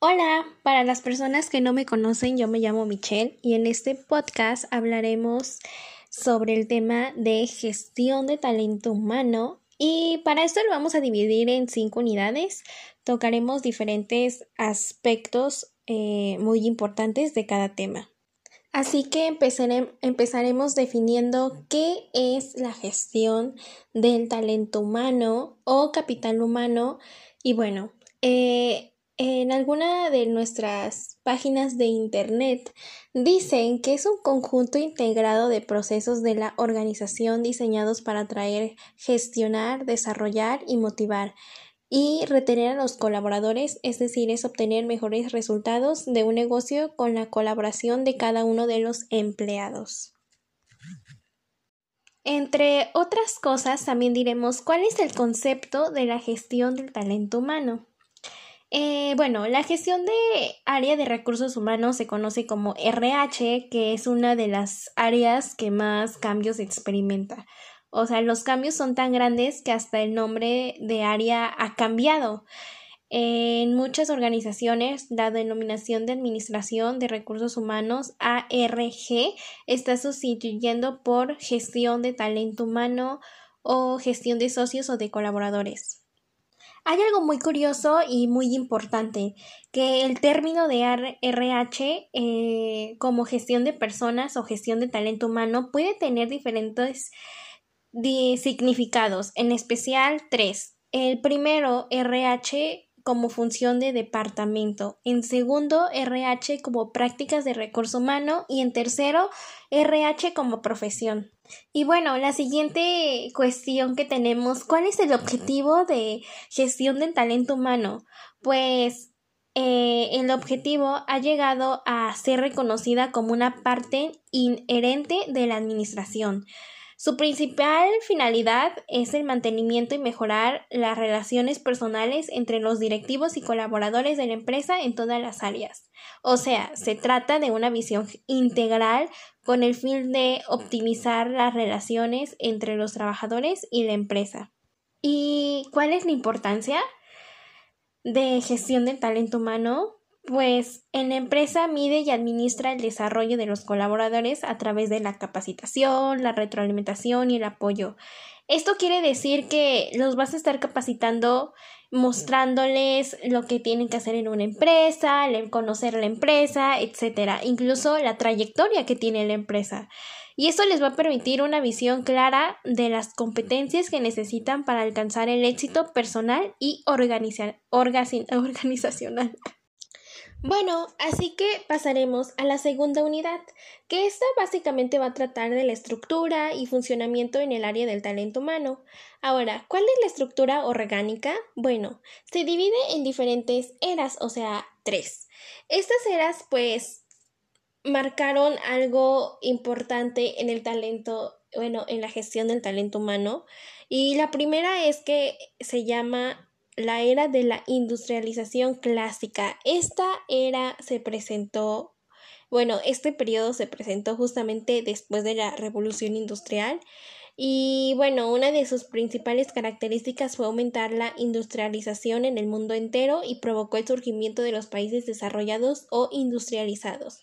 Hola, para las personas que no me conocen, yo me llamo Michelle y en este podcast hablaremos sobre el tema de gestión de talento humano y para esto lo vamos a dividir en cinco unidades. Tocaremos diferentes aspectos eh, muy importantes de cada tema. Así que empezaremos definiendo qué es la gestión del talento humano o capital humano y bueno, eh, en alguna de nuestras páginas de Internet dicen que es un conjunto integrado de procesos de la organización diseñados para atraer, gestionar, desarrollar y motivar y retener a los colaboradores, es decir, es obtener mejores resultados de un negocio con la colaboración de cada uno de los empleados. Entre otras cosas, también diremos cuál es el concepto de la gestión del talento humano. Eh, bueno, la gestión de área de recursos humanos se conoce como RH, que es una de las áreas que más cambios experimenta. O sea, los cambios son tan grandes que hasta el nombre de área ha cambiado. En muchas organizaciones, la denominación de Administración de Recursos Humanos, ARG, está sustituyendo por gestión de talento humano o gestión de socios o de colaboradores. Hay algo muy curioso y muy importante, que el término de RH eh, como gestión de personas o gestión de talento humano puede tener diferentes significados, en especial tres. El primero, RH como función de departamento, en segundo RH como prácticas de recurso humano y en tercero RH como profesión. Y bueno, la siguiente cuestión que tenemos, ¿cuál es el objetivo de gestión del talento humano? Pues eh, el objetivo ha llegado a ser reconocida como una parte inherente de la administración. Su principal finalidad es el mantenimiento y mejorar las relaciones personales entre los directivos y colaboradores de la empresa en todas las áreas. O sea, se trata de una visión integral con el fin de optimizar las relaciones entre los trabajadores y la empresa. ¿Y cuál es la importancia de gestión del talento humano? Pues en la empresa mide y administra el desarrollo de los colaboradores a través de la capacitación, la retroalimentación y el apoyo. Esto quiere decir que los vas a estar capacitando mostrándoles lo que tienen que hacer en una empresa, conocer la empresa, etcétera, incluso la trayectoria que tiene la empresa. Y esto les va a permitir una visión clara de las competencias que necesitan para alcanzar el éxito personal y organizacional. Bueno, así que pasaremos a la segunda unidad, que esta básicamente va a tratar de la estructura y funcionamiento en el área del talento humano. Ahora, ¿cuál es la estructura orgánica? Bueno, se divide en diferentes eras, o sea, tres. Estas eras, pues, marcaron algo importante en el talento, bueno, en la gestión del talento humano. Y la primera es que se llama la era de la industrialización clásica. Esta era se presentó, bueno, este periodo se presentó justamente después de la revolución industrial y bueno, una de sus principales características fue aumentar la industrialización en el mundo entero y provocó el surgimiento de los países desarrollados o industrializados.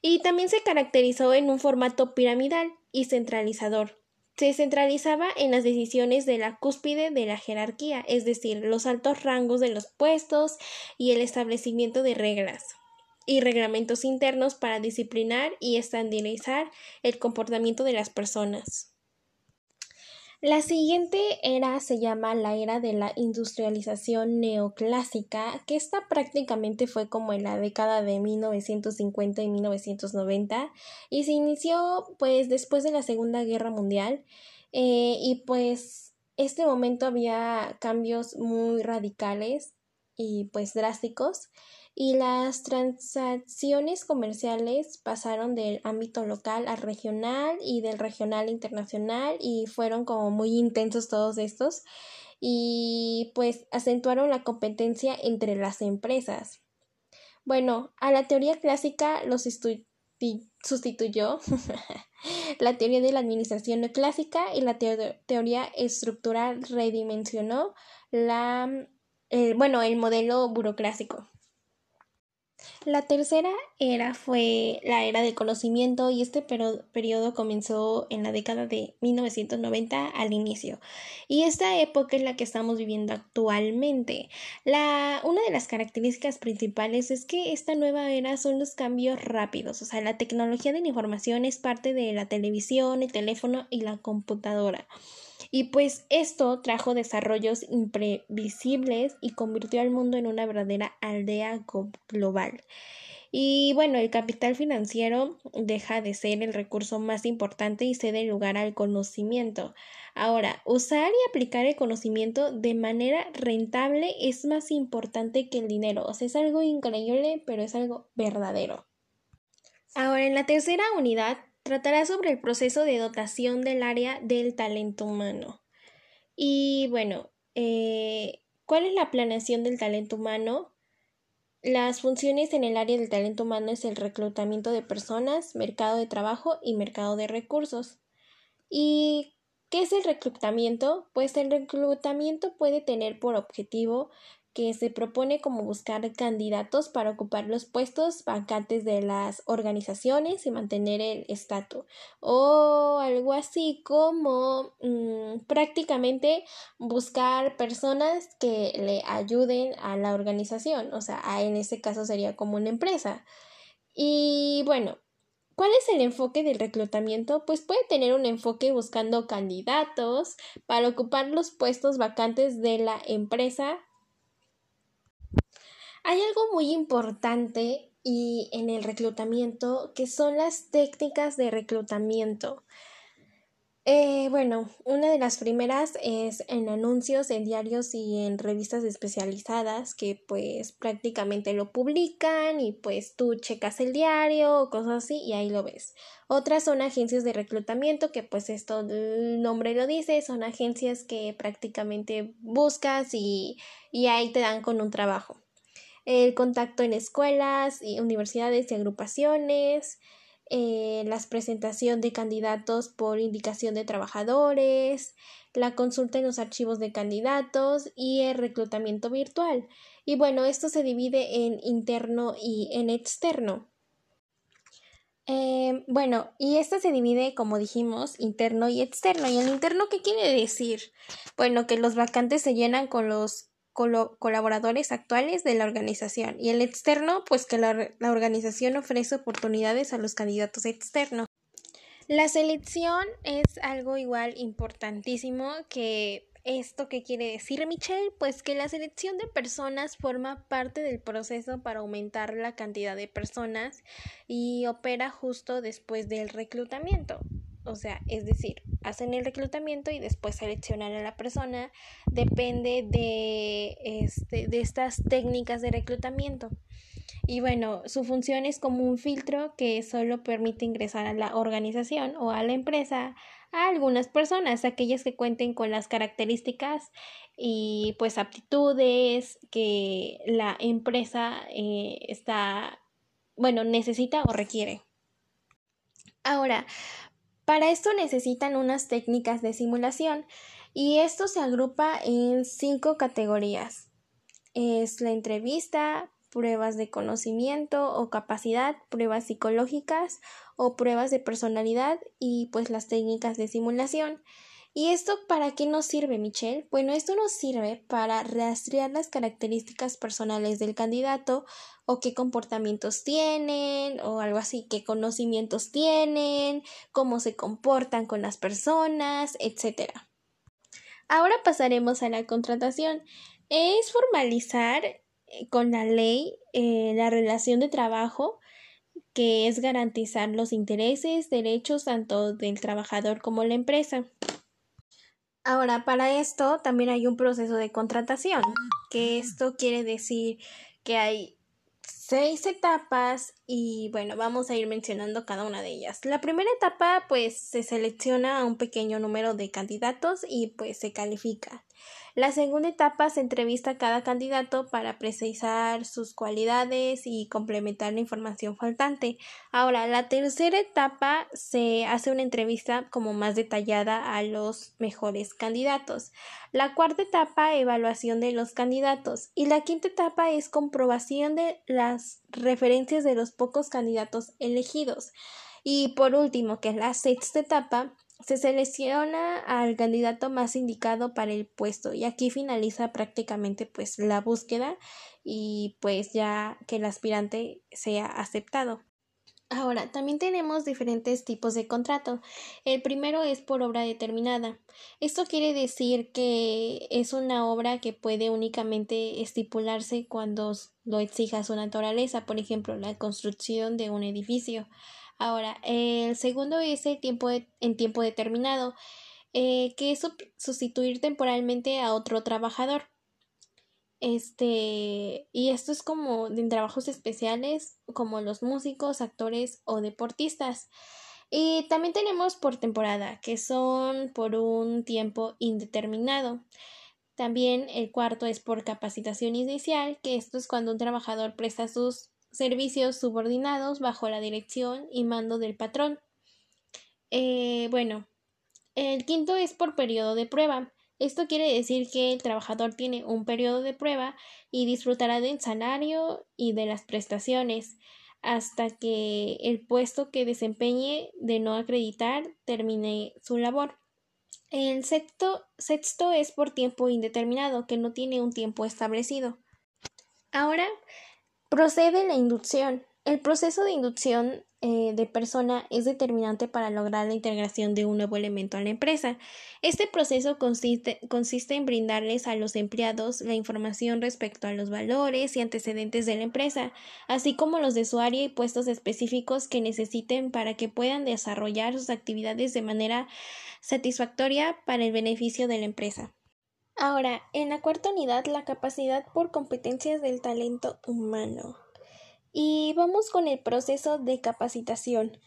Y también se caracterizó en un formato piramidal y centralizador se centralizaba en las decisiones de la cúspide de la jerarquía, es decir, los altos rangos de los puestos y el establecimiento de reglas y reglamentos internos para disciplinar y estandarizar el comportamiento de las personas. La siguiente era se llama la era de la industrialización neoclásica, que esta prácticamente fue como en la década de 1950 y 1990 y se inició pues después de la Segunda Guerra Mundial eh, y pues este momento había cambios muy radicales y pues drásticos y las transacciones comerciales pasaron del ámbito local al regional y del regional internacional y fueron como muy intensos todos estos y pues acentuaron la competencia entre las empresas. Bueno, a la teoría clásica los sustituyó la teoría de la administración clásica y la teoría estructural redimensionó la, bueno, el modelo burocrático. La tercera era fue la era del conocimiento y este periodo comenzó en la década de 1990 al inicio. Y esta época es la que estamos viviendo actualmente. La, una de las características principales es que esta nueva era son los cambios rápidos. O sea, la tecnología de la información es parte de la televisión, el teléfono y la computadora. Y pues esto trajo desarrollos imprevisibles y convirtió al mundo en una verdadera aldea global. Y bueno, el capital financiero deja de ser el recurso más importante y cede lugar al conocimiento. Ahora, usar y aplicar el conocimiento de manera rentable es más importante que el dinero. O sea, es algo increíble, pero es algo verdadero. Ahora, en la tercera unidad tratará sobre el proceso de dotación del área del talento humano. Y bueno, eh, ¿cuál es la planeación del talento humano? Las funciones en el área del talento humano es el reclutamiento de personas, mercado de trabajo y mercado de recursos. ¿Y qué es el reclutamiento? Pues el reclutamiento puede tener por objetivo que se propone como buscar candidatos para ocupar los puestos vacantes de las organizaciones y mantener el estatus. O algo así como mm, prácticamente buscar personas que le ayuden a la organización. O sea en este caso sería como una empresa. Y bueno ¿Cuál es el enfoque del reclutamiento? Pues puede tener un enfoque buscando candidatos para ocupar los puestos vacantes de la empresa hay algo muy importante y en el reclutamiento que son las técnicas de reclutamiento. Eh, bueno, una de las primeras es en anuncios en diarios y en revistas especializadas que pues prácticamente lo publican y pues tú checas el diario o cosas así y ahí lo ves. Otras son agencias de reclutamiento que pues esto el nombre lo dice, son agencias que prácticamente buscas y, y ahí te dan con un trabajo el contacto en escuelas, y universidades y agrupaciones, eh, la presentación de candidatos por indicación de trabajadores, la consulta en los archivos de candidatos y el reclutamiento virtual. Y bueno, esto se divide en interno y en externo. Eh, bueno, y esto se divide, como dijimos, interno y externo. ¿Y el interno qué quiere decir? Bueno, que los vacantes se llenan con los colaboradores actuales de la organización y el externo, pues que la, organización ofrece oportunidades a los candidatos externos. La selección es algo igual importantísimo que ¿Esto qué quiere decir, Michelle? Pues que la selección de personas forma parte del proceso para aumentar la cantidad de personas y opera justo después del reclutamiento. O sea, es decir, hacen el reclutamiento y después seleccionan a la persona. Depende de, este, de estas técnicas de reclutamiento. Y bueno, su función es como un filtro que solo permite ingresar a la organización o a la empresa a algunas personas, aquellas que cuenten con las características y pues aptitudes que la empresa eh, está, bueno, necesita o requiere. Ahora, para esto necesitan unas técnicas de simulación y esto se agrupa en cinco categorías. Es la entrevista, pruebas de conocimiento o capacidad, pruebas psicológicas o pruebas de personalidad y pues las técnicas de simulación. ¿Y esto para qué nos sirve, Michelle? Bueno, esto nos sirve para rastrear las características personales del candidato o qué comportamientos tienen o algo así, qué conocimientos tienen, cómo se comportan con las personas, etc. Ahora pasaremos a la contratación. Es formalizar eh, con la ley eh, la relación de trabajo que es garantizar los intereses, derechos tanto del trabajador como la empresa. Ahora, para esto también hay un proceso de contratación, que esto quiere decir que hay seis etapas y bueno, vamos a ir mencionando cada una de ellas. La primera etapa pues se selecciona a un pequeño número de candidatos y pues se califica. La segunda etapa se entrevista a cada candidato para precisar sus cualidades y complementar la información faltante. Ahora, la tercera etapa se hace una entrevista como más detallada a los mejores candidatos. La cuarta etapa, evaluación de los candidatos. Y la quinta etapa es comprobación de las referencias de los pocos candidatos elegidos. Y por último, que es la sexta etapa, se selecciona al candidato más indicado para el puesto y aquí finaliza prácticamente pues la búsqueda y pues ya que el aspirante sea aceptado. Ahora, también tenemos diferentes tipos de contrato. El primero es por obra determinada. Esto quiere decir que es una obra que puede únicamente estipularse cuando lo exija su naturaleza, por ejemplo, la construcción de un edificio. Ahora, el segundo es el tiempo en tiempo determinado, eh, que es sustituir temporalmente a otro trabajador. Este, y esto es como en trabajos especiales, como los músicos, actores o deportistas. Y también tenemos por temporada, que son por un tiempo indeterminado. También el cuarto es por capacitación inicial, que esto es cuando un trabajador presta sus servicios subordinados bajo la dirección y mando del patrón. Eh, bueno, el quinto es por periodo de prueba. Esto quiere decir que el trabajador tiene un periodo de prueba y disfrutará del salario y de las prestaciones hasta que el puesto que desempeñe de no acreditar termine su labor. El sexto, sexto es por tiempo indeterminado, que no tiene un tiempo establecido. Ahora Procede la inducción. El proceso de inducción eh, de persona es determinante para lograr la integración de un nuevo elemento a la empresa. Este proceso consiste, consiste en brindarles a los empleados la información respecto a los valores y antecedentes de la empresa, así como los de su área y puestos específicos que necesiten para que puedan desarrollar sus actividades de manera satisfactoria para el beneficio de la empresa. Ahora, en la cuarta unidad, la capacidad por competencias del talento humano. Y vamos con el proceso de capacitación.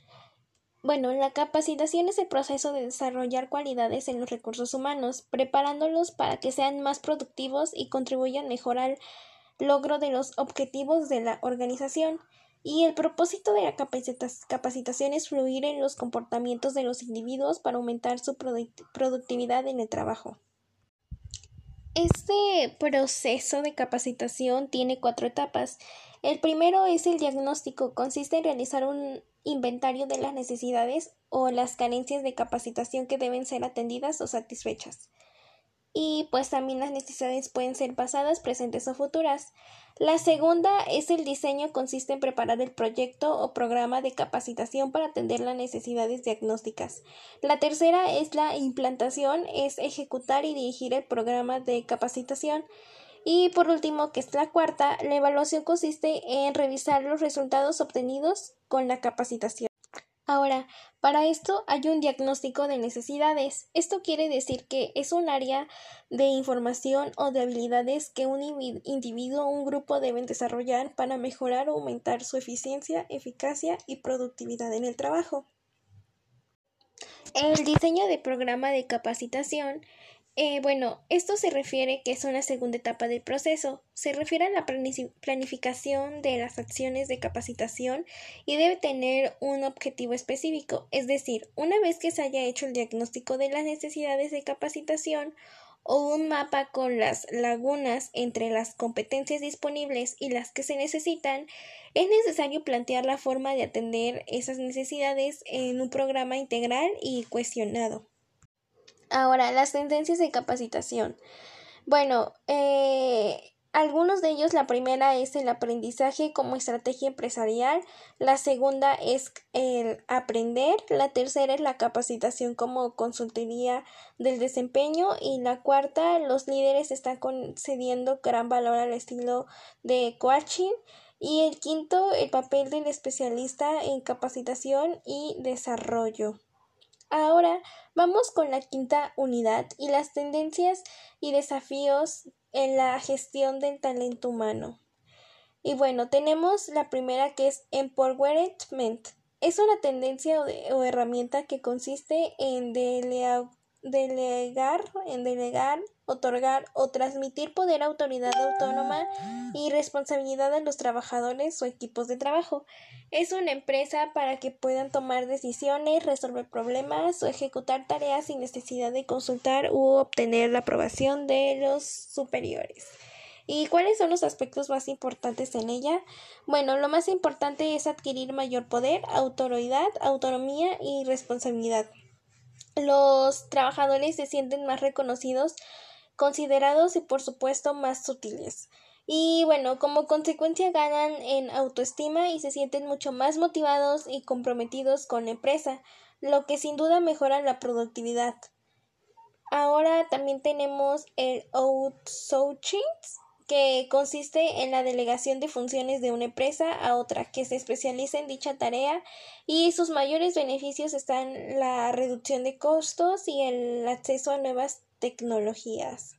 Bueno, la capacitación es el proceso de desarrollar cualidades en los recursos humanos, preparándolos para que sean más productivos y contribuyan mejor al logro de los objetivos de la organización. Y el propósito de la capacitación es fluir en los comportamientos de los individuos para aumentar su productividad en el trabajo. Este proceso de capacitación tiene cuatro etapas. El primero es el diagnóstico. Consiste en realizar un inventario de las necesidades o las carencias de capacitación que deben ser atendidas o satisfechas y pues también las necesidades pueden ser pasadas, presentes o futuras. La segunda es el diseño, consiste en preparar el proyecto o programa de capacitación para atender las necesidades diagnósticas. La tercera es la implantación, es ejecutar y dirigir el programa de capacitación. Y por último, que es la cuarta, la evaluación consiste en revisar los resultados obtenidos con la capacitación. Ahora, para esto hay un diagnóstico de necesidades. Esto quiere decir que es un área de información o de habilidades que un individuo o un grupo deben desarrollar para mejorar o aumentar su eficiencia, eficacia y productividad en el trabajo. El diseño de programa de capacitación eh, bueno, esto se refiere que es una segunda etapa del proceso. Se refiere a la planificación de las acciones de capacitación y debe tener un objetivo específico, es decir, una vez que se haya hecho el diagnóstico de las necesidades de capacitación o un mapa con las lagunas entre las competencias disponibles y las que se necesitan, es necesario plantear la forma de atender esas necesidades en un programa integral y cuestionado. Ahora, las tendencias de capacitación. Bueno, eh, algunos de ellos, la primera es el aprendizaje como estrategia empresarial, la segunda es el aprender, la tercera es la capacitación como consultoría del desempeño y la cuarta, los líderes están concediendo gran valor al estilo de coaching y el quinto, el papel del especialista en capacitación y desarrollo. Ahora vamos con la quinta unidad y las tendencias y desafíos en la gestión del talento humano. Y bueno, tenemos la primera que es empowerment. Es una tendencia o, herramienta que consiste en delegar, en delegar, otorgar o transmitir poder, autoridad autónoma y responsabilidad a los trabajadores o equipos de trabajo. Es una empresa para que puedan tomar decisiones, resolver problemas o ejecutar tareas sin necesidad de consultar u obtener la aprobación de los superiores. ¿Y cuáles son los aspectos más importantes en ella? Bueno, lo más importante es adquirir mayor poder, autoridad, autonomía y responsabilidad. Los trabajadores se sienten más reconocidos, considerados y por supuesto más sutiles. Y bueno, como consecuencia ganan en autoestima y se sienten mucho más motivados y comprometidos con la empresa, lo que sin duda mejora la productividad. Ahora también tenemos el outsourcing, que consiste en la delegación de funciones de una empresa a otra que se especializa en dicha tarea y sus mayores beneficios están la reducción de costos y el acceso a nuevas tecnologías.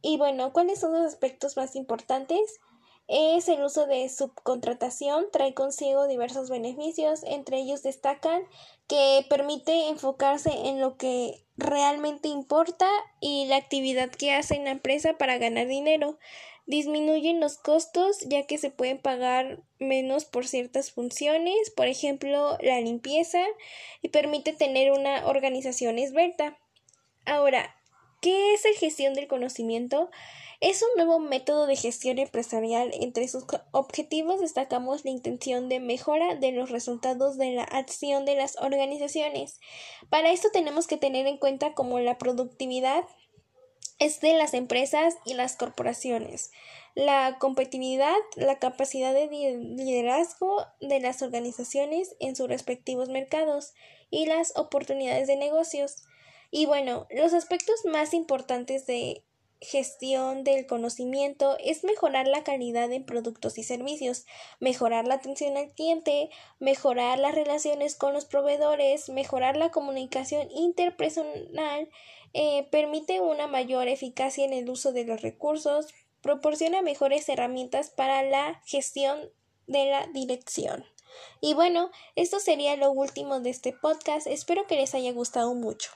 Y bueno, ¿cuáles son los aspectos más importantes? Es el uso de subcontratación, trae consigo diversos beneficios, entre ellos destacan que permite enfocarse en lo que realmente importa y la actividad que hace la empresa para ganar dinero. Disminuyen los costos ya que se pueden pagar menos por ciertas funciones, por ejemplo la limpieza, y permite tener una organización esbelta. Ahora, ¿qué es la gestión del conocimiento? Es un nuevo método de gestión empresarial. Entre sus objetivos destacamos la intención de mejora de los resultados de la acción de las organizaciones. Para esto tenemos que tener en cuenta como la productividad es de las empresas y las corporaciones, la competitividad, la capacidad de liderazgo de las organizaciones en sus respectivos mercados y las oportunidades de negocios. Y bueno, los aspectos más importantes de gestión del conocimiento es mejorar la calidad en productos y servicios, mejorar la atención al cliente, mejorar las relaciones con los proveedores, mejorar la comunicación interpersonal, eh, permite una mayor eficacia en el uso de los recursos, proporciona mejores herramientas para la gestión de la dirección. Y bueno, esto sería lo último de este podcast. Espero que les haya gustado mucho.